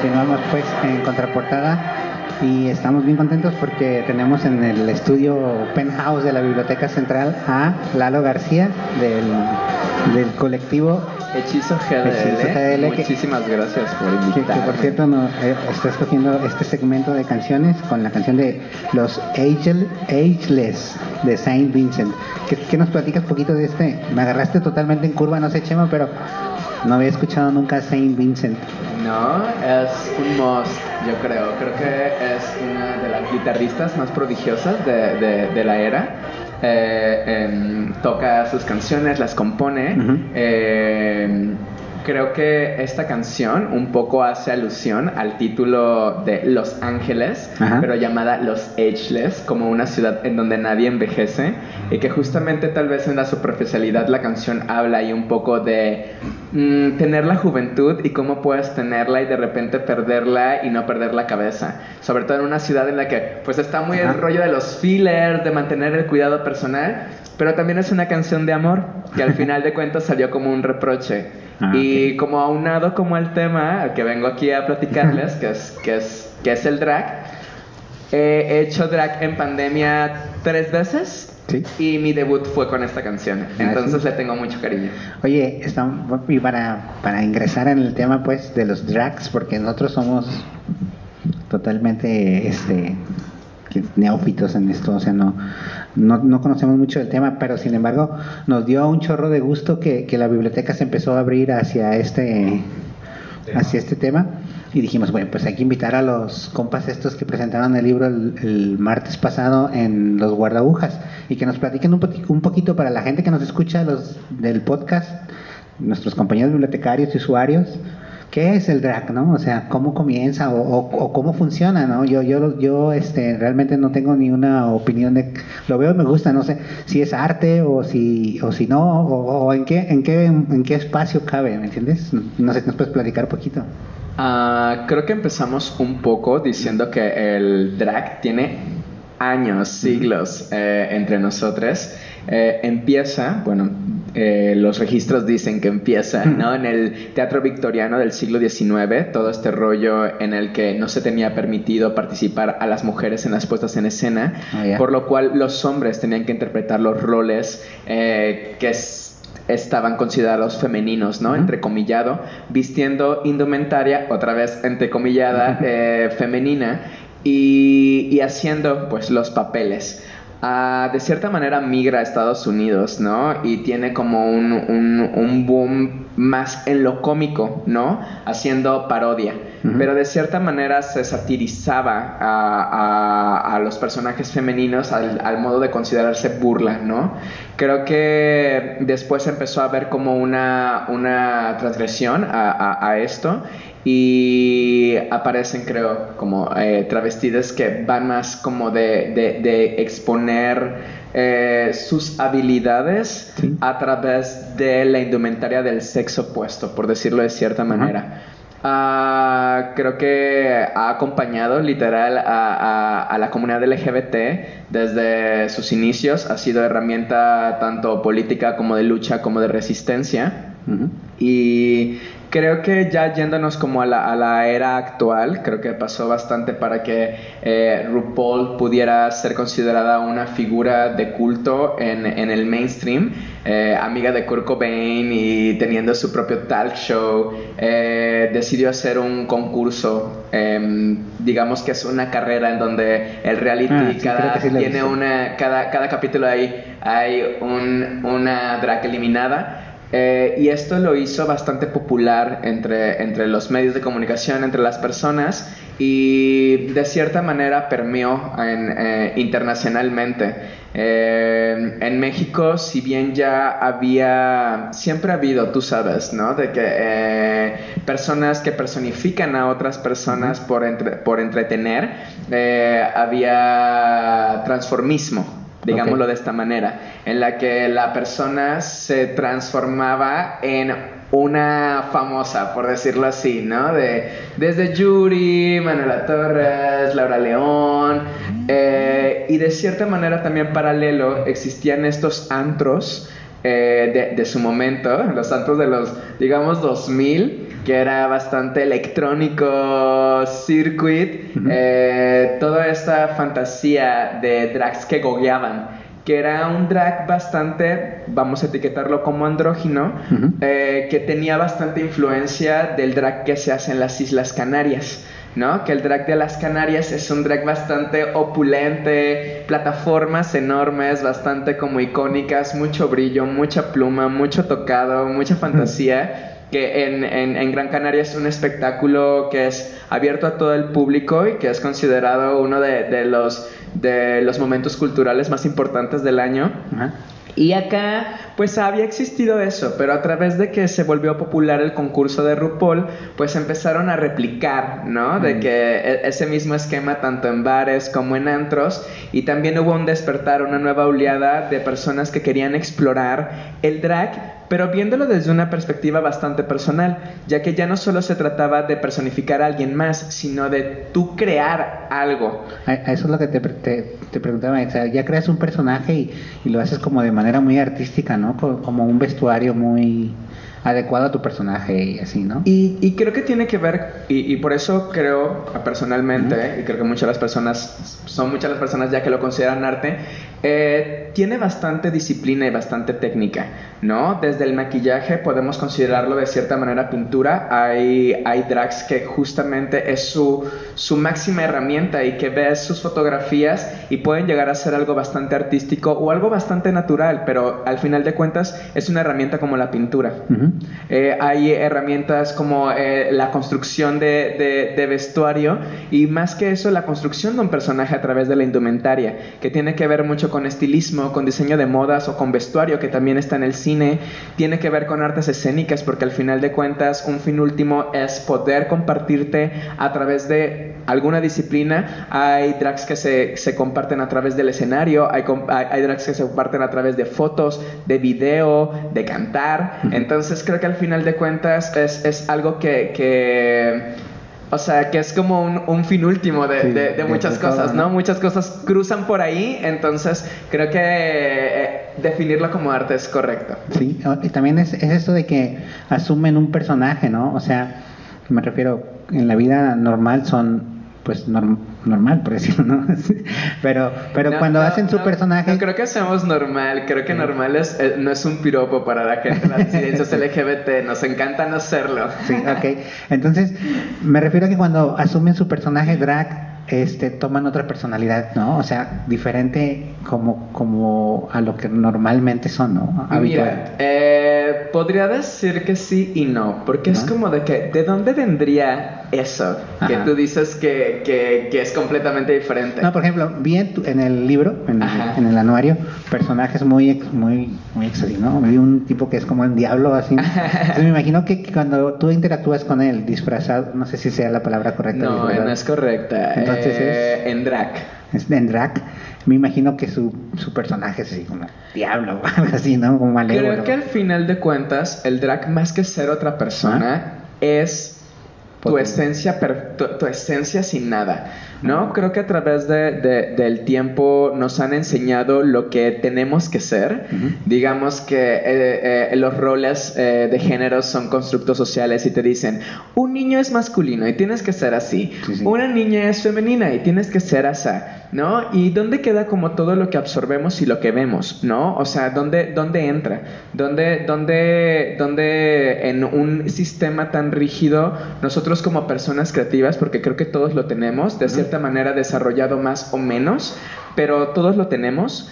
Continuamos pues en contraportada y estamos bien contentos porque tenemos en el estudio Penthouse de la Biblioteca Central a Lalo García del, del colectivo Hechizo GDL. Hechizo GDL, que- Muchísimas gracias por que, que invitarme. por cierto no, eh, está escogiendo este segmento de canciones con la canción de los Agel- Ageless de Saint Vincent. ¿Qué, qué nos platicas poquito de este? Me agarraste totalmente en curva, no sé Chema, pero no había escuchado nunca Saint Vincent. No, es un must, yo creo. Creo que es una de las guitarristas más prodigiosas de, de- de la era. Eh, em, toca sus canciones, las compone. Eh, creo que esta canción un poco hace alusión al título de Los Ángeles, Ajá. pero llamada Los Ageless, como una ciudad en donde nadie envejece, y que justamente tal vez en la superficialidad la canción habla ahí un poco de mm, tener la juventud y cómo puedes tenerla y de repente perderla y no perder la cabeza, sobre todo en una ciudad en la que pues está muy Ajá. el rollo de los fillers, de mantener el cuidado personal, pero también es una canción de amor que al final de cuentas salió como un reproche. Ah, y como aunado como el tema que vengo aquí a platicarles, que es, que es, que es el drag, he hecho drag en pandemia tres veces Sí. y mi debut fue con esta canción. Ah, Entonces sí. le tengo mucho cariño. Oye, estamos, y para, para ingresar en el tema pues de los drags, porque nosotros somos totalmente este neófitos en esto, o sea, no, no, no conocemos mucho del tema, pero sin embargo nos dio un chorro de gusto que, que la biblioteca se empezó a abrir hacia este, hacia este tema. Y dijimos, bueno, pues hay que invitar a los compas estos que presentaron el libro el, el martes pasado en los guardabujas y que nos platiquen un, un poquito para la gente que nos escucha los del podcast, nuestros compañeros bibliotecarios y usuarios, ¿qué es el drag, no? O sea, ¿cómo comienza o, o- o cómo funciona, no? Yo, yo, yo este, realmente no tengo ni una opinión de... Lo veo y me gusta, no sé si es arte o si, o si no, o, o en, qué, en, qué, en qué espacio cabe, ¿me entiendes? No sé, ¿nos puedes platicar un poquito? Ah, creo que empezamos un poco diciendo que el drag tiene años, siglos eh, entre nosotros. Eh, empieza, bueno, eh, los registros dicen que empieza, ¿no? En el teatro victoriano del siglo XIX, todo este rollo en el que no se tenía permitido participar a las mujeres en las puestas en escena, Ah, por lo cual los hombres tenían que interpretar los roles eh, que estaban considerados femeninos, ¿no? Entrecomillado, vistiendo indumentaria, otra vez entrecomillada, eh, femenina, y, y haciendo pues los papeles. Ah, de cierta manera migra a Estados Unidos, ¿no? Y tiene como un, un- un boom más en lo cómico, ¿no? Haciendo parodia. Pero de cierta manera se satirizaba a, a- a los personajes femeninos al, al modo de considerarse burla, ¿no? Creo que después empezó a haber como una, una transgresión a, a- a esto y aparecen, creo, como eh, travestidas que van más como de, de- de exponer eh, sus habilidades Sí. a través de la indumentaria del sexo opuesto, por decirlo de cierta manera. Ah, creo que ha acompañado literal a, a- a la comunidad LGBT desde sus inicios. Ha sido herramienta tanto política como de lucha como de resistencia. Y creo que ya yéndonos como a la, a la era actual, creo que pasó bastante para que eh, RuPaul pudiera ser considerada una figura de culto en, en el mainstream, eh, amiga de Kurt Cobain y teniendo su propio talk show, eh, decidió hacer un concurso, em, digamos que es una carrera en donde el reality Ah, sí, cada, sí tiene una, cada, cada capítulo hay, hay un- una drag eliminada. Eh, y esto lo hizo bastante popular entre, entre los medios de comunicación, entre las personas, y de cierta manera permeó en, eh, internacionalmente. Eh, en México, si bien ya había, siempre ha habido, tú sabes, ¿no? De que eh, personas que personifican a otras personas por, entre- por entretener, había transformismo digámoslo de esta manera, en la que la persona se transformaba en una famosa, por decirlo así, ¿no? De, desde Yuri, Manuela Torres, Laura León, eh, y de cierta manera también paralelo existían estos antros eh, de, de su momento, los antros de los, digamos, 2000, que era bastante electrónico, circuit, eh, toda esta fantasía de drags que gogueaban, que era un drag bastante, vamos a etiquetarlo como andrógino, eh, que tenía bastante influencia del drag que se hace en las Islas Canarias. ¿No? Que el drag de las Canarias es un drag bastante opulente, plataformas enormes, bastante como icónicas, mucho brillo, mucha pluma, mucho tocado, mucha fantasía que en, en- en Gran Canaria es un espectáculo que es abierto a todo el público y que es considerado uno de, de los, de los momentos culturales más importantes del año. Y acá, pues había existido eso, pero a través de que se volvió popular el concurso de RuPaul, pues empezaron a replicar, ¿no? De Mm. que e- ese mismo esquema tanto en bares como en antros, y también hubo un despertar, una nueva oleada de personas que querían explorar el drag, pero viéndolo desde una perspectiva bastante personal, ya que ya no solo se trataba de personificar a alguien más, sino de tú crear algo. A, a eso es lo que te, te, te preguntaba, o sea, ya creas un personaje y, y lo haces como de manera muy artística, ¿no? Co- Como un vestuario muy adecuado a tu personaje y así, ¿no? Y, y creo que tiene que ver, y, y por eso creo personalmente, y creo que muchas las personas, son muchas las personas ya que lo consideran arte, eh, tiene bastante disciplina y bastante técnica, ¿no? Desde el maquillaje podemos considerarlo de cierta manera pintura, hay, hay drags que justamente es su, su máxima herramienta y que ves sus fotografías y pueden llegar a ser algo bastante artístico o algo bastante natural, pero al final de cuentas es una herramienta como la pintura. Ujú. Eh, hay herramientas como eh, la construcción de, de- de vestuario y más que eso la construcción de un personaje a través de la indumentaria, que tiene que ver mucho con estilismo, con diseño de modas o con vestuario, que también está en el cine, tiene que ver con artes escénicas, porque al final de cuentas un fin último es poder compartirte a través de alguna disciplina. Hay drags que se, se comparten a través del escenario, hay, hay, hay drags que se comparten a través de fotos, de video, de cantar. Entonces creo que al final de cuentas es, es algo que, que, o sea, que es como un, un fin último de, Sí, de- de de- muchas todo, cosas, ¿no? ¿no? Muchas cosas cruzan por ahí, entonces creo que eh, definirlo como arte es correcto. Sí, o- y también es, es esto de que asumen un personaje, ¿no? O sea, me refiero, en la vida normal son, pues, norm- normal, por decirlo, ¿no? pero pero No, cuando no, hacen su personaje... No creo que hacemos normal. Creo que normal es, eh, no es un piropo para la gente las disidencias LGBT. Nos encanta no serlo. Sí, ok. Entonces, me refiero a que cuando asumen su personaje drag, este, toman otra personalidad, ¿no? O sea, diferente como, como a lo que normalmente son, ¿no? Mira, Habitual. eh, podría decir que sí y no, porque es como de que, ¿de dónde vendría eso? Que tú dices que, que, que es completamente diferente. No, por ejemplo, vi en, tu- en el libro, en, el anuario, personajes muy, muy, muy ¿no? Vi un tipo que es como un diablo, así. Entonces me imagino que, cuando tú interactúas con él disfrazado, no sé si sea la palabra correcta. no, disfrazado, no es correcta. Entonces Eh, En drag. es en drag, me imagino que su, su personaje es así como diablo o algo así, ¿no? Como malévolo. Creo que al final de cuentas, el drag, más que ser otra persona, es tu esencia, per- tu, tu esencia sin nada, ¿no? Creo que a través de- de- del tiempo nos han enseñado lo que tenemos que ser. Digamos que eh, eh, los roles eh, de género son constructos sociales y te dicen, un niño es masculino y tienes que ser así, Sí, sí. una niña es femenina y tienes que ser así, ¿no? ¿Y dónde queda como todo lo que absorbemos y lo que vemos, ¿no? O sea, ¿dónde, dónde entra? ¿Dónde, dónde, dónde en un sistema tan rígido nosotros como personas creativas, porque creo que todos lo tenemos, de cierta manera desarrollado más o menos, pero todos lo tenemos,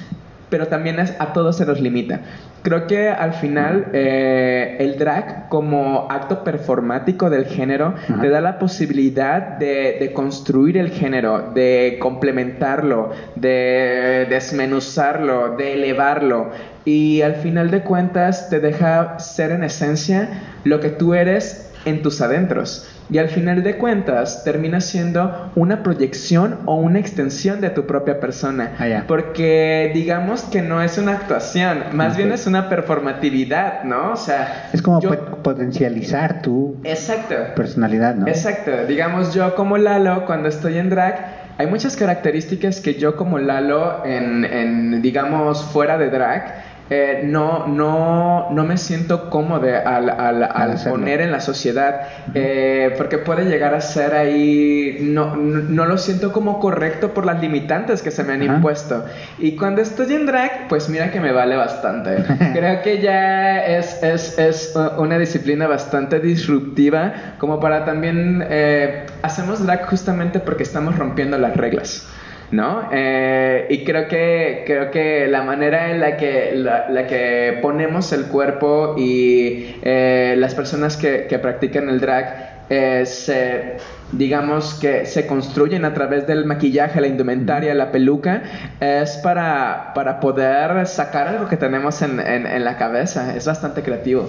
pero también es- a todos se nos limita. Creo que al final eh, el drag como acto performático del género Ajá. te da la posibilidad de, de construir el género, de complementarlo, de desmenuzarlo, de elevarlo y al final de cuentas te deja ser en esencia lo que tú eres en tus adentros. Y al final de cuentas termina siendo una proyección o una extensión de tu propia persona. Ah. Porque digamos que no es una actuación, más bien es una performatividad, ¿no? O sea, Es como yo- potencializar tu Exacto. personalidad, ¿no? Exacto. Digamos, yo como Lalo, cuando estoy en drag, hay muchas características que yo como Lalo, en, en, digamos, fuera de drag, eh, no, no, no me siento cómodo al, al- poner en la sociedad, eh, porque puede llegar a ser ahí, no, no, no lo siento como correcto por las limitantes que se me han Ajá. impuesto. Y cuando estoy en drag, pues mira que me vale bastante. Creo que ya es, es, es uh, una disciplina bastante disruptiva, como para también, eh, hacemos drag justamente porque estamos rompiendo las reglas. ¿No? Eh, y creo que, creo que la manera en la que, la, que ponemos el cuerpo y eh, las personas que, que practican el drag eh, se, digamos que se construyen a través del maquillaje, la indumentaria, la peluca, es para, para poder sacar algo que tenemos en, en- en la cabeza. Es bastante creativo.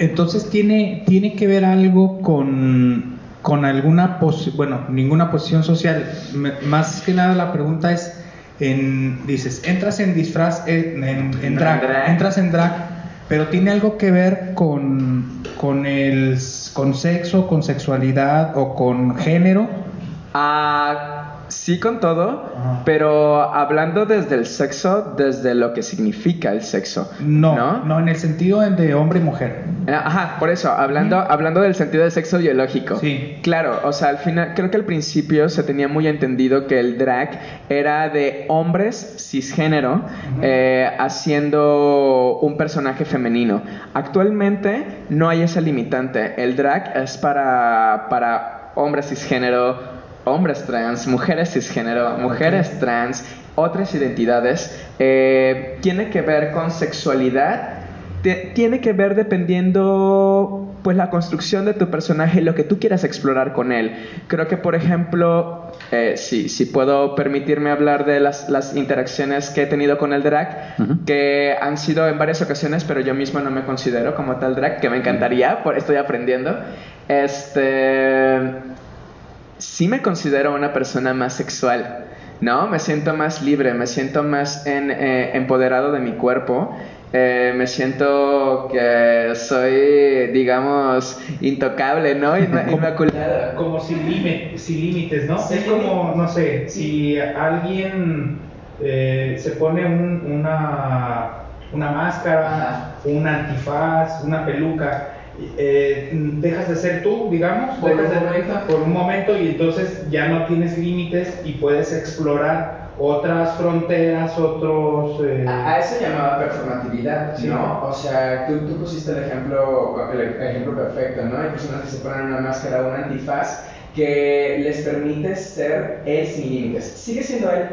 Entonces tiene, tiene que ver algo con, con alguna posición, bueno, ninguna posición social. Me- más que nada la pregunta es, en, dices, entras en disfraz, en, en- Drag. entras en drag, pero tiene algo que ver con, con el con sexo, con sexualidad o con género. Ah, sí con todo, Ajá. pero hablando desde el sexo, desde lo que significa el sexo. No, ¿No? no, en el sentido de hombre y mujer. Eh, Ajá, por eso, hablando, hablando del sentido del sexo biológico. Sí. Claro, o sea, al final, creo que al principio se tenía muy entendido que el drag era de hombres cisgénero eh, haciendo un personaje femenino. Actualmente no hay esa limitante. El drag es para, para hombres cisgénero, hombres trans, mujeres cisgénero, mujeres trans, otras identidades. Eh, tiene que ver con sexualidad te- tiene que ver dependiendo pues la construcción de tu personaje y lo que tú quieras explorar con él. Creo que por ejemplo, eh, si, puedo permitirme hablar de las, las interacciones que he tenido con el drag, que han sido en varias ocasiones, pero yo mismo no me considero como tal drag, que me encantaría, por, estoy aprendiendo. Este sí me considero una persona más sexual, ¿no? Me siento más libre, me siento más en, eh, empoderado de mi cuerpo. eh, me siento que soy, digamos, intocable, ¿no? Inma- Inmaculado. Como sin, límite- sin límites, ¿no? Sí. Es como, no sé, si alguien eh, se pone un- una, una máscara, Ajá. un antifaz, una peluca, eh, dejas de ser tú, digamos, Por dejas un de- momento. por un momento y entonces ya no tienes límites y puedes explorar otras fronteras, otros... eh, A, eso llamaba performatividad, Sí. ¿no? O sea, tú, tú pusiste el ejemplo, el ejemplo perfecto, ¿no? Hay personas que se ponen una máscara un antifaz que les permite ser él sin límites. Sigue siendo él,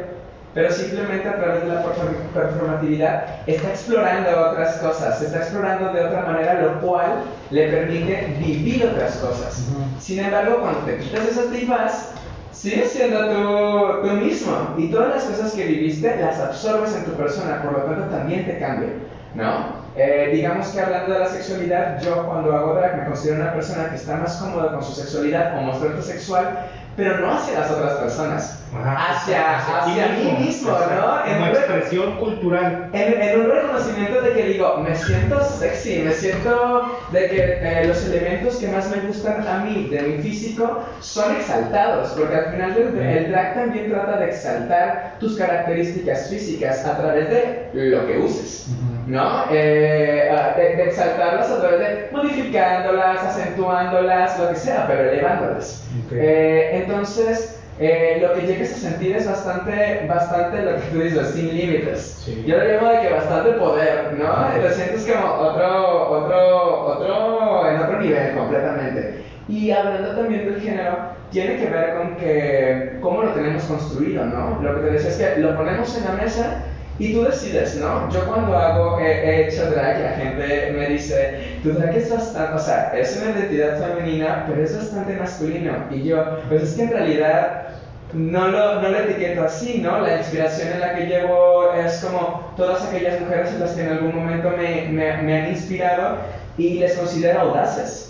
pero simplemente a través de la perform- performatividad está explorando otras cosas, está explorando de otra manera, lo cual le permite vivir otras cosas. Sin embargo, cuando te quitas ese antifaz, sigues siendo tú, tú mismo y todas las cosas que viviste las absorbes en tu persona, por lo tanto también te cambian, ¿no? Eh, digamos que hablando de la sexualidad, yo cuando hago drag me considero una persona que está más cómoda con su sexualidad o mostrarte sexual, pero no hacia las otras personas, Ajá, hacia, hacia, ti mí mismo, Exacto. ¿no? En Como un- expresión cultural. en, en un reconocimiento de que digo, me siento sexy, me siento, De que eh, los elementos que más me gustan a mí de mi físico son exaltados, porque al final el, el drag también trata de exaltar tus características físicas a través de lo que uses. ¿no? Eh, ah, de, de exaltarlas a través de modificándolas, acentuándolas, lo que sea, pero elevándolas. Ok. Eh, entonces, eh, lo que llegues a sentir es bastante, bastante lo que tú dices, sin límites. Sí. Yo lo llamo de que bastante poder, ¿no? Lo sientes como otro, otro, otro, en otro nivel completamente. Y hablando también del género, tiene que ver con que cómo lo tenemos construido, ¿no? Lo que te decía es que lo ponemos en la mesa y tú decides, ¿no? Yo cuando hago, he, he hecho drag, la gente me dice, tu drag es bastante, o sea, es una identidad femenina, pero es bastante masculino. Y yo, pues es que en realidad no lo, no lo etiqueto así, ¿no? La inspiración en la que llevo es como todas aquellas mujeres en las que en algún momento me, me, me han inspirado y les considero audaces.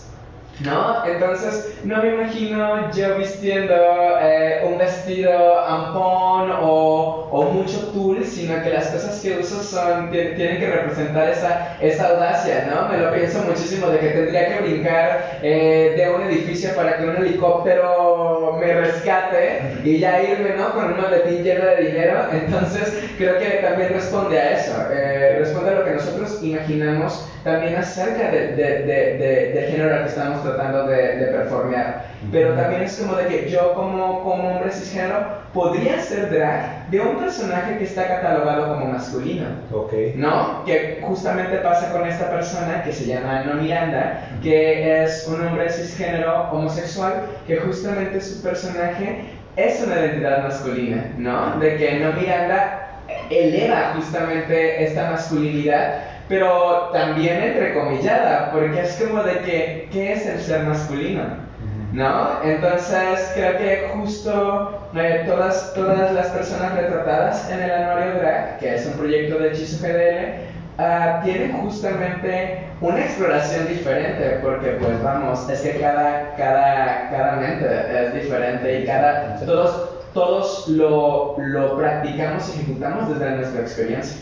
¿No? Entonces, no me imagino yo vistiendo eh, un vestido ampón o, o mucho tul, sino que las cosas que uso son, ti- tienen que representar esa, esa audacia, ¿no? Me lo pienso muchísimo de que tendría que brincar eh, de un edificio para que un helicóptero me rescate y ya irme, ¿no? Con un maletín lleno de dinero. Entonces, creo que también responde a eso, eh, responde a lo que nosotros imaginamos también acerca de, de, de, de- del género al que estamos tratando de, de performear. Pero también es como de que yo como, como hombre cisgénero podría ser drag de un personaje que está catalogado como masculino. Ok. ¿no? Que justamente pasa con esta persona que se llama No Miranda, que es un hombre cisgénero homosexual, que justamente su personaje es una identidad masculina, ¿no? De que No Miranda eleva justamente esta masculinidad, pero también entrecomillada, porque es como de que, ¿qué es el ser masculino? ¿No? Entonces creo que justo eh, todas, todas las personas retratadas en el Anuario Drag, que es un proyecto de Hechizo GDL, ah, tienen justamente una exploración diferente, porque pues vamos, es que cada, cada, cada mente es diferente y cada, todos, todos lo, lo practicamos y ejecutamos desde nuestra experiencia.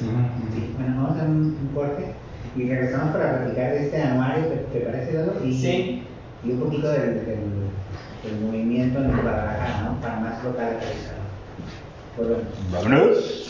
Sí, bueno, vamos a un, un corte y regresamos para platicar de este anuario, ¿te, te parece, Lalo? Y, Sí. Y un poquito del, del, del movimiento en Guadalajara, ¿no? Para más. Pues bueno. Vámonos.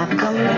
I'm coming.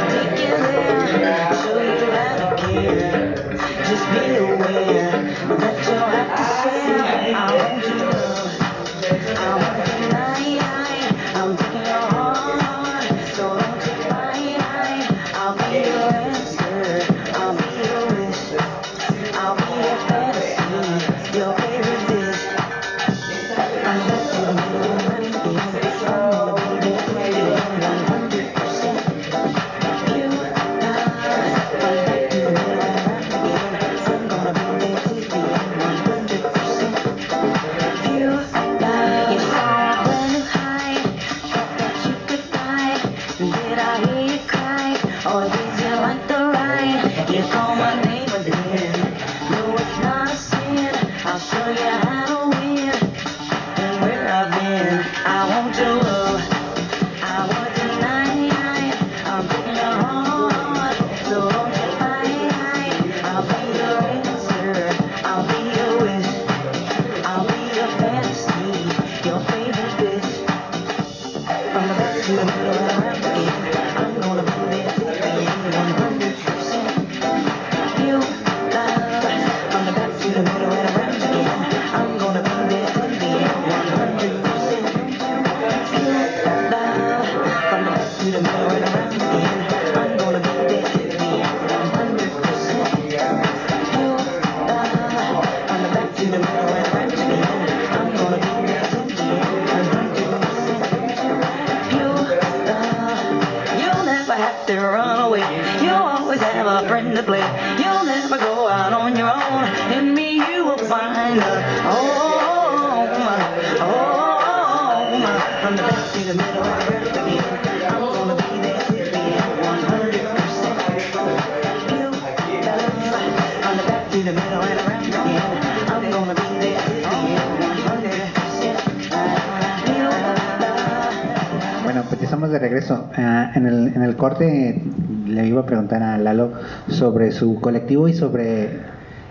Regreso. Ah, en, el, en el corte le iba a preguntar a Lalo sobre su colectivo y sobre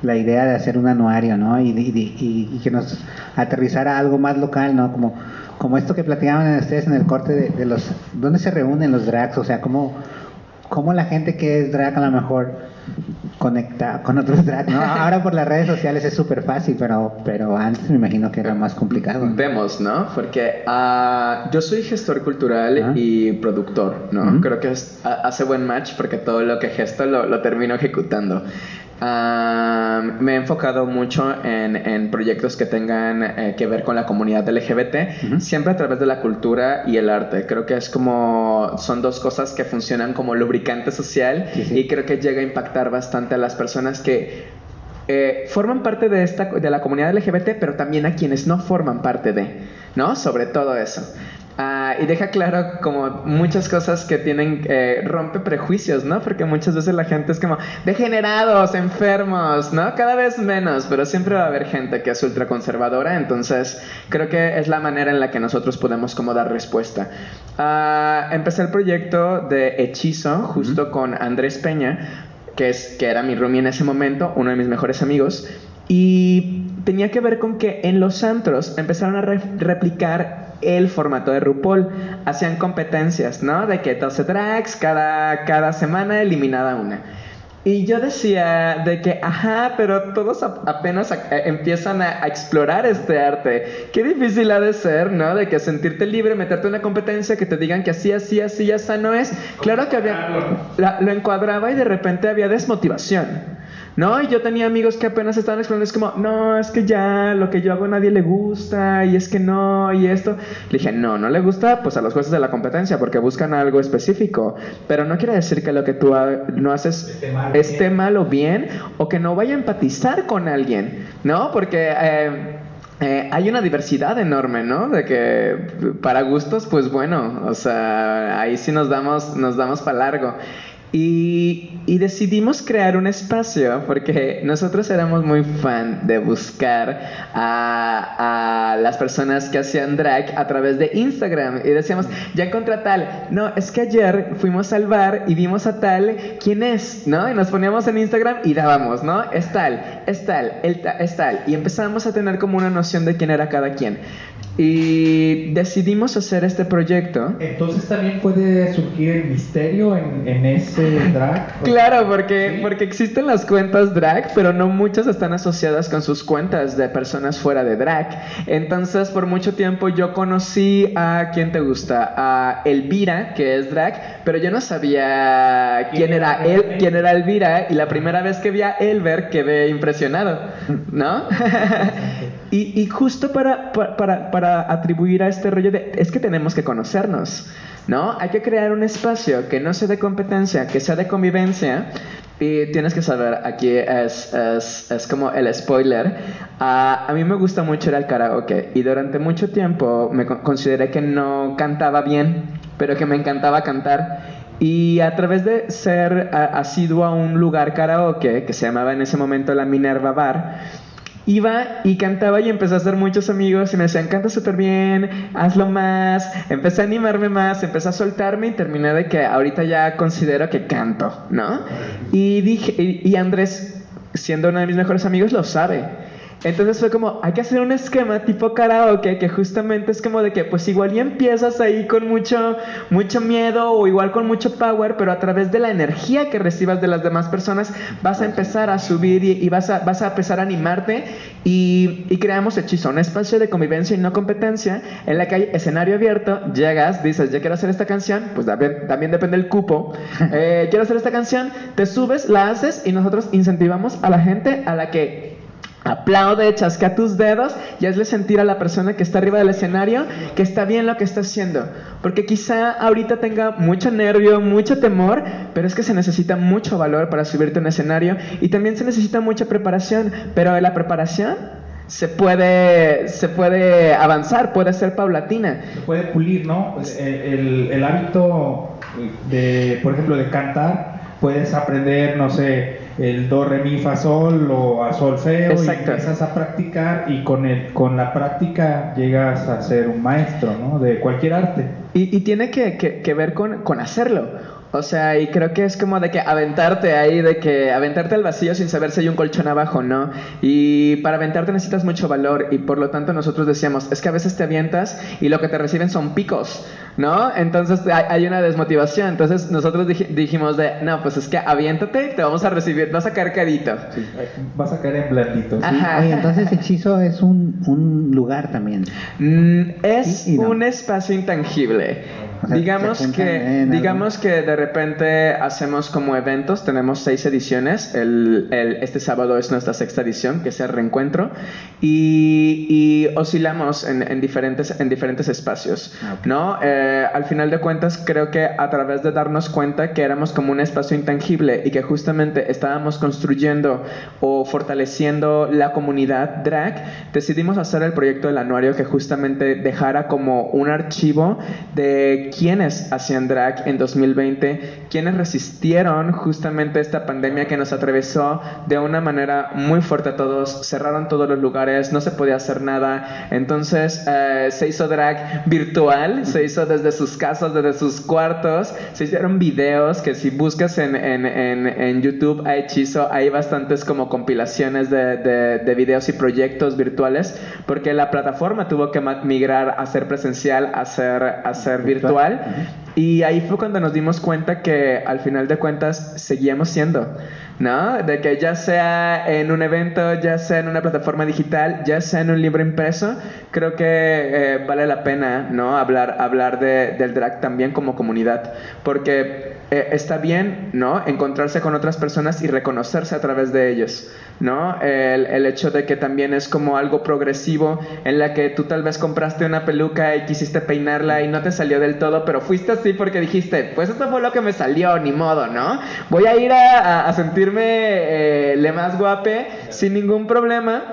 la idea de hacer un anuario, ¿no? Y- y- y que nos aterrizara algo más local, ¿no? Como, como esto que platicaban ustedes en el corte de, de los... ¿Dónde se reúnen los drags? O sea, cómo, cómo la gente que es drag a lo mejor conecta con otros drags, ¿no? Ahora por las redes sociales es súper fácil, pero, pero antes me imagino que era más complicado. ¿no? Vemos, ¿no? Porque ah, yo soy gestor cultural y productor, ¿no? Creo que es- hace buen match porque todo lo que gesto lo, lo termino ejecutando. Ah, me he enfocado mucho en, en proyectos que tengan eh, que ver con la comunidad LGBT, siempre a través de la cultura y el arte. Creo que es como, son dos cosas que funcionan como lubricante social Sí, sí. y creo que llega a impactar bastante a las personas que eh, forman parte de, esta, de la comunidad LGBT, pero también a quienes no forman parte de, ¿no? Sobre todo eso. Ah, y deja claro como muchas cosas que tienen, eh, rompe prejuicios, ¿no? Porque muchas veces la gente es como degenerados, enfermos, ¿no? Cada vez menos, pero siempre va a haber gente que es ultraconservadora, entonces creo que es la manera en la que nosotros podemos como dar respuesta. Ah, empecé el proyecto de Hechizo justo con Andrés Peña, que, es, que era mi roomie en ese momento, uno de mis mejores amigos, y tenía que ver con que en los antros empezaron a re- replicar el formato de RuPaul. Hacían competencias, ¿no? De que 12 drags, cada, cada semana eliminada una. Y yo decía de que, ajá, pero todos ap- apenas a- eh, empiezan a, a explorar este arte. Qué difícil ha de ser, ¿no? De que sentirte libre, meterte en una competencia, que te digan que así, así, así, ya está, no es. Claro que había... la- lo encuadraba y de repente había desmotivación. ¿No? Y yo tenía amigos que apenas estaban explorando, es como, no, es que ya lo que yo hago a nadie le gusta, y es que no, y esto. Le dije, no, no le gusta, pues a los jueces de la competencia, porque buscan algo específico. Pero no quiere decir que lo que tú ha- no haces Esté mal, esté bien. mal o bien, o que no vaya a empatizar con alguien, ¿no? Porque. eh, eh, hay una diversidad enorme, ¿no? De que para gustos, pues bueno, o sea, ahí sí nos damos, nos damos para largo. Y, decidimos crear un espacio porque nosotros éramos muy fan de buscar a, a las personas que hacían drag a través de Instagram y decíamos, ya encontré tal. No, es que ayer fuimos al bar y vimos a tal, ¿quién es? ¿No? Y nos poníamos en Instagram y dábamos, ¿no? Es tal, es tal, el ta- es tal. Y empezamos a tener como una noción de quién era cada quien. Y decidimos hacer este proyecto. Entonces también puede surgir el misterio en, en ese drag. Claro, porque, Sí. porque existen las cuentas drag, pero no muchas están asociadas con sus cuentas de personas fuera de drag. Entonces, por mucho tiempo yo conocí a quién te gusta, a Elvira, que es drag, pero yo no sabía quién, ¿Quién era él, quién era Elvira, y la primera vez que vi a Elber quedé impresionado, ¿no? y, y justo para, pa- para, para atribuir a este rollo de, es que tenemos que conocernos, ¿no? Hay que crear un espacio que no sea de competencia, que sea de convivencia. Y tienes que saber, aquí es, es, es como el spoiler. Ah, a mí me gusta mucho ir al karaoke y durante mucho tiempo me con- consideré que no cantaba bien, pero que me encantaba cantar. Y a través de ser asiduo a un lugar karaoke que se llamaba en ese momento la Minerva Bar, Iba y cantaba y empecé a hacer muchos amigos y me decían, canta súper bien, hazlo más. Empecé a animarme más, empecé a soltarme y terminé de que ahorita ya considero que canto, ¿no? Y dije, y, y Andrés, siendo uno de mis mejores amigos, lo sabe. Entonces fue como, hay que hacer un esquema tipo karaoke que justamente es como de que pues igual y empiezas ahí con mucho, mucho miedo o igual con mucho power, pero a través de la energía que recibas de las demás personas vas a empezar a subir y, vas, a, vas a empezar a animarte. Y, creamos Hechizo, un espacio de convivencia y no competencia en la que hay escenario abierto, llegas, dices, ya quiero hacer esta canción, pues también, depende del cupo, Eh, quiero hacer esta canción, te subes, la haces y nosotros incentivamos a la gente a la que Aplaude, chasca tus dedos y hazle sentir a la persona que está arriba del escenario que está bien lo que está haciendo. Porque quizá ahorita tenga mucho nervio, mucho temor, pero es que se necesita mucho valor para subirte a un escenario y también se necesita mucha preparación. Pero la preparación se puede, se puede avanzar, puede ser paulatina. Se puede pulir, ¿no? El, el- el hábito de, por ejemplo, de cantar, puedes aprender, no sé, el do, re, mi, fa, sol o a solfeo Exacto. y empiezas a practicar y con, el, con la práctica llegas a ser un maestro, ¿no? De cualquier arte. Y, y tiene que, que- que ver con, con hacerlo. O sea, y creo que es como de que aventarte ahí, de que aventarte al vacío sin saber si hay un colchón abajo, ¿no? Y para aventarte necesitas mucho valor y por lo tanto nosotros decíamos, es que a veces te avientas y lo que te reciben son picos, ¿no? Entonces hay, hay una desmotivación. Entonces nosotros dij- dijimos de, no, pues es que aviéntate, te vamos a recibir, vas a caer cadito. Sí, vas a caer en blandito. ¿sí? Ajá. Oye, entonces hechizo es un, un lugar también. Mm, es Sí y no. un espacio intangible. O sea, digamos que algo. digamos que de repente hacemos como eventos, tenemos seis ediciones. El, el- este sábado es nuestra sexta edición, que es el reencuentro, y, y oscilamos en, en diferentes en diferentes espacios, Ah, ok. ¿no? Eh, al final de cuentas, creo que a través de darnos cuenta que éramos como un espacio intangible y que justamente estábamos construyendo o fortaleciendo la comunidad drag, decidimos hacer el proyecto del anuario que justamente dejara como un archivo de quienes hacían drag en 2020, quienes resistieron justamente esta pandemia que nos atravesó de una manera muy fuerte a todos, cerraron todos los lugares, no se podía hacer nada, entonces eh, se hizo drag virtual, se hizo desde sus casas, desde sus cuartos, se hicieron videos que si buscas en, en, en, en YouTube a Hechizo hay bastantes como compilaciones de, de, de videos y proyectos virtuales porque la plataforma tuvo que migrar a ser presencial, a ser, a ser virtual y ahí fue cuando nos dimos cuenta que al final de cuentas seguíamos siendo, ¿no? De que ya sea en un evento, ya sea en una plataforma digital, ya sea en un libro impreso, creo que eh, vale la pena, ¿no? Hablar, hablar de- del drag también como comunidad, porque eh, está bien, ¿no? Encontrarse con otras personas y reconocerse a través de ellos, ¿no? El, el hecho de que también es como algo progresivo en la que tú tal vez compraste una peluca y quisiste peinarla y no te salió del todo, pero fuiste así porque dijiste, pues esto fue lo que me salió, ni modo, ¿no? Voy a ir a, a- a sentirme eh, le más guape sin ningún problema.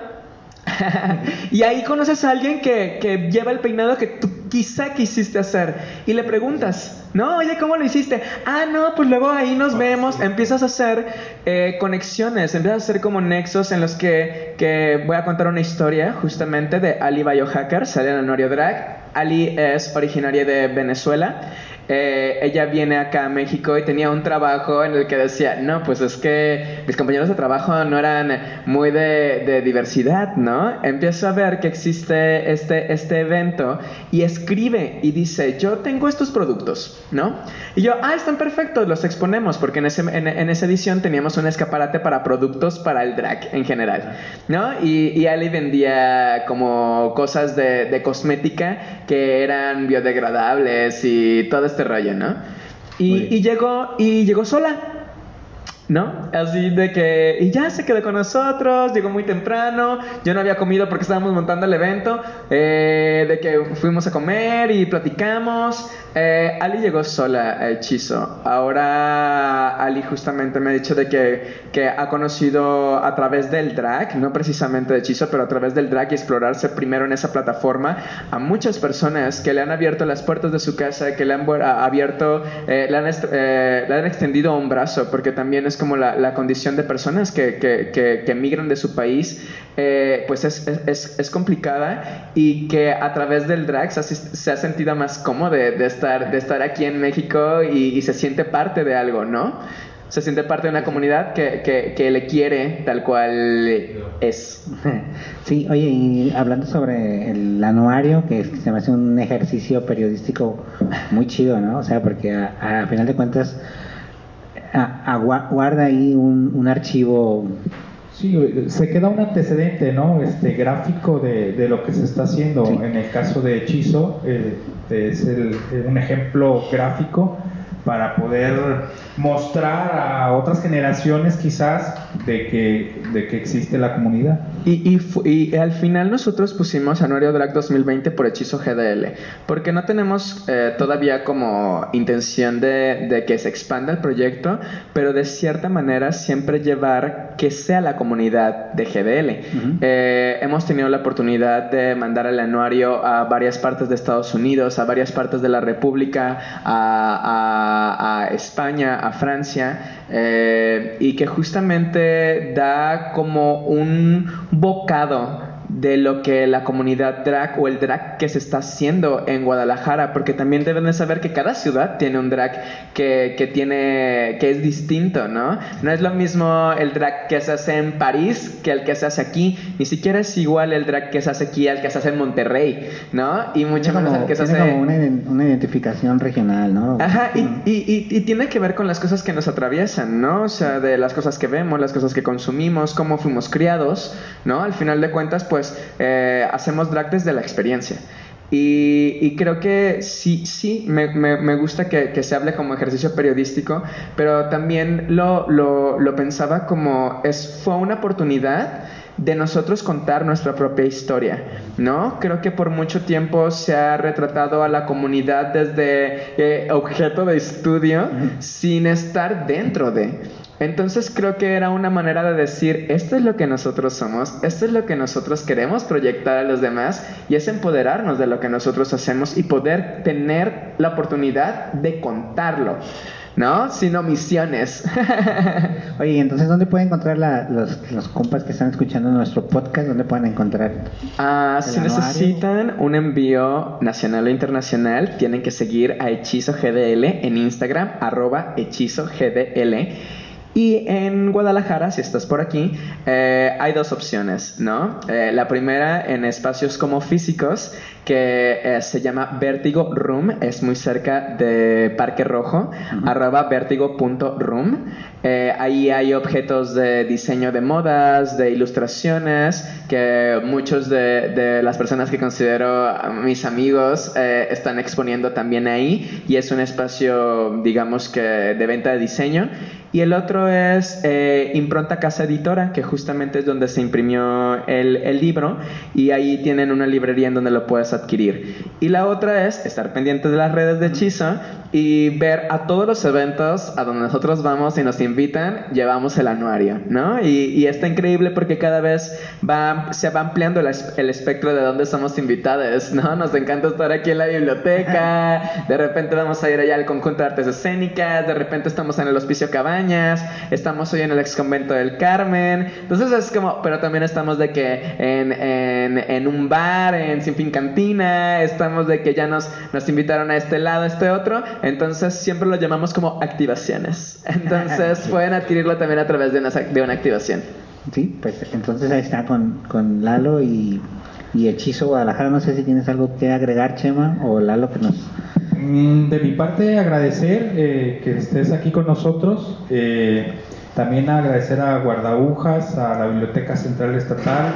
y ahí conoces a alguien que, que lleva el peinado que tú quizá quisiste hacer y le preguntas, no, oye, ¿cómo lo hiciste? Ah, no, pues luego ahí nos vemos, empiezas a hacer eh, conexiones, empiezas a hacer como nexos en los que, que voy a contar una historia justamente de Ali Biohacker, sale en el Anuario Drag. Ali es originaria de Venezuela. Eh, ella viene acá a México y tenía un trabajo en el que decía, no, pues es que mis compañeros de trabajo no eran muy de, diversidad, ¿no? Empiezo a ver que existe este, este evento y escribe y dice, yo tengo estos productos, ¿no? Y yo, ah, están perfectos, los exponemos, porque en, ese, en, esa edición teníamos un escaparate para productos para el drag en general, ¿no? Y, Ali vendía como cosas de, cosmética que eran biodegradables y todo ¿no? Muy Y, bien. y llegó, y llegó sola. ¿No? Así de que, y ya se quedó con nosotros, llegó muy temprano, yo no había comido porque estábamos montando el evento, eh, de que fuimos a comer y platicamos. Eh, Ali llegó sola a Hechizo. Ahora Ali justamente me ha dicho de que, que ha conocido a través del drag, no precisamente de Hechizo, pero a través del drag y explorarse primero en esa plataforma a muchas personas que le han abierto las puertas de su casa, que le han abierto, eh, le, han eh, le han extendido un brazo, porque también es como la, la condición de personas que, que, que, que de su país, eh, pues es, es- es, complicada y que a través del drag se ha, se ha sentido más cómodo de, de estar, de estar aquí en México y, se siente parte de algo, ¿no? Se siente parte de una comunidad que, que, le quiere tal cual es. Sí, oye, y hablando sobre el anuario, que se me hace un ejercicio periodístico muy chido, ¿no? O sea, porque a, final de cuentas a- a- gua- guarda ahí un, un archivo Sí, se queda un antecedente, ¿no? Este gráfico de, de lo que se está haciendo. Sí. En el caso de Hechizo, eh, es el- un ejemplo gráfico para poder mostrar a otras generaciones quizás de que, de que existe la comunidad. Y, y y al final nosotros pusimos Anuario Drag 2020 por hechizo GDL, porque no tenemos eh, todavía como intención de, de que se expanda el proyecto, pero de cierta manera siempre llevar que sea la comunidad de GDL. Eh, hemos tenido la oportunidad de mandar el anuario a varias partes de Estados Unidos, a varias partes de la República, a, a- a España, a Francia, eh, y que justamente da como un bocado de lo que la comunidad drag o el drag que se está haciendo en Guadalajara, porque también deben de saber que cada ciudad tiene un drag que, que tiene que es distinto, ¿no? No es lo mismo el drag que se hace en París que el que se hace aquí, ni siquiera es igual el drag que se hace aquí al que se hace en Monterrey, ¿no? Y mucho menos el que se hace como una, una identificación regional, ¿no? Ajá, y, y- y- y tiene que ver con las cosas que nos atraviesan, ¿no? O sea, de las cosas que vemos, las cosas que consumimos, cómo fuimos criados, ¿no? Al final de cuentas, pues eh, hacemos drag desde la experiencia. Y, creo que sí, sí, me, me- me gusta que, que se hable como ejercicio periodístico, pero también lo, lo- lo pensaba como es, fue una oportunidad de nosotros contar nuestra propia historia, ¿no? Creo que por mucho tiempo se ha retratado a la comunidad desde eh, objeto de estudio sin estar dentro de. Entonces creo que era una manera de decir, esto es lo que nosotros somos, esto es lo que nosotros queremos proyectar a los demás y es empoderarnos de lo que nosotros hacemos y poder tener la oportunidad de contarlo, ¿no? Sin omisiones. Oye, ¿y entonces ¿dónde pueden encontrar la- los, los compas que están escuchando nuestro podcast? ¿Dónde pueden encontrar? Ah, ¿El si anuario? necesitan un envío nacional o internacional, tienen que seguir a Hechizo GDL en Instagram, arroba Hechizo GDL. Y en Guadalajara, si estás por aquí, eh, hay dos opciones, ¿no? Eh, la primera en espacios como físicos, que eh, se llama Vértigo Room, es muy cerca de Parque Rojo, arroba vértigo.room. Eh, ahí hay objetos de diseño de modas, de ilustraciones, que muchos de, de las personas que considero mis amigos están exponiendo también ahí y es un espacio, digamos que, de venta de diseño. Y el otro es eh, Impronta Casa Editora, que justamente es donde se imprimió el, el libro y ahí tienen una librería en donde lo puedes adquirir. Y la otra es estar pendiente de las redes de Hechizo y ver a todos los eventos a donde nosotros vamos y nos invitan, llevamos el anuario, ¿no? Y, y está increíble porque cada vez va, se va ampliando el, el espectro de dónde somos invitados, ¿no? Nos encanta estar aquí en la biblioteca, de repente vamos a ir allá al conjunto de artes escénicas, de repente estamos en el Hospicio Estamos hoy en el ex convento del Carmen, entonces es como, pero también estamos de que en, en, en un bar, en Sin Fin Cantina, estamos de que ya nos, nos invitaron a este lado, a este otro, entonces siempre lo llamamos como activaciones, entonces pueden adquirirlo también a través de una, de una activación. Sí, pues entonces ahí está con, con Lalo y, y Hechizo Guadalajara. No sé si tienes algo que agregar, Chema, o Lalo que nos... Mm, De mi parte, agradecer eh, que estés aquí con nosotros. eh, también agradecer a Guardabujas, a la Biblioteca Central Estatal,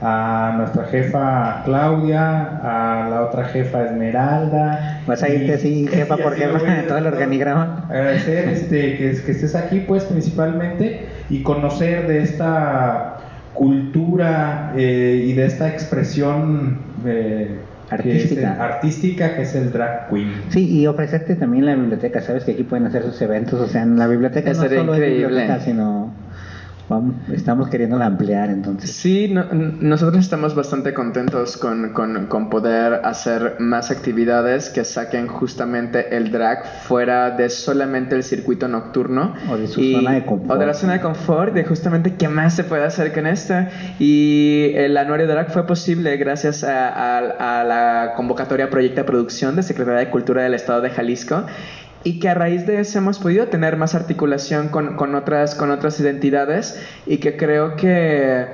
a nuestra jefa Claudia, a la otra jefa Esmeralda. Vas a irte así, jefa por jefa, todo el organigrama. Agradecer este, que, que estés aquí, pues, principalmente, y conocer de esta cultura eh, y de esta expresión eh, que es el- Artística. que es el drag queen. Sí, y ofrecerte también la biblioteca. Sabes que aquí pueden hacer sus eventos. O sea, en la biblioteca no solo es increíble. biblioteca, sino vamos, estamos queriéndola ampliar. Entonces, Sí, no- nosotros estamos bastante contentos con, con- con poder hacer más actividades que saquen justamente el drag fuera de solamente el circuito nocturno. O de su zona de confort. O de la zona de confort, de justamente qué más se puede hacer con esto. Y el anuario drag fue posible gracias a, a- a la convocatoria Proyecta Producción de Secretaría de Cultura del Estado de Jalisco y que a raíz de eso hemos podido tener más articulación con, con otras, con otras identidades y que creo que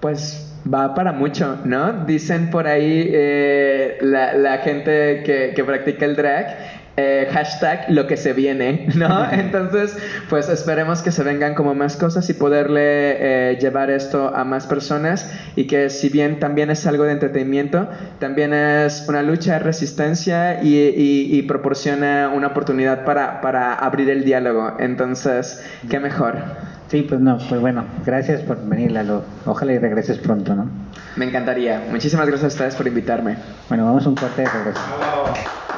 pues va para mucho, ¿no? Dicen por ahí eh, la, la gente que, que practica el drag eh, hashtag lo que se viene, ¿no? Entonces, pues esperemos que se vengan como más cosas y poderle eh, llevar esto a más personas y que si bien también es algo de entretenimiento, también es una lucha de resistencia y, y- y proporciona una oportunidad para, para abrir el diálogo. Entonces, qué mejor. Sí, pues no, pues bueno, gracias por venir, Lalo. Ojalá y regreses pronto, ¿no? Me encantaría. Muchísimas gracias a ustedes por invitarme. Bueno, vamos a un corte de regreso. Bravo.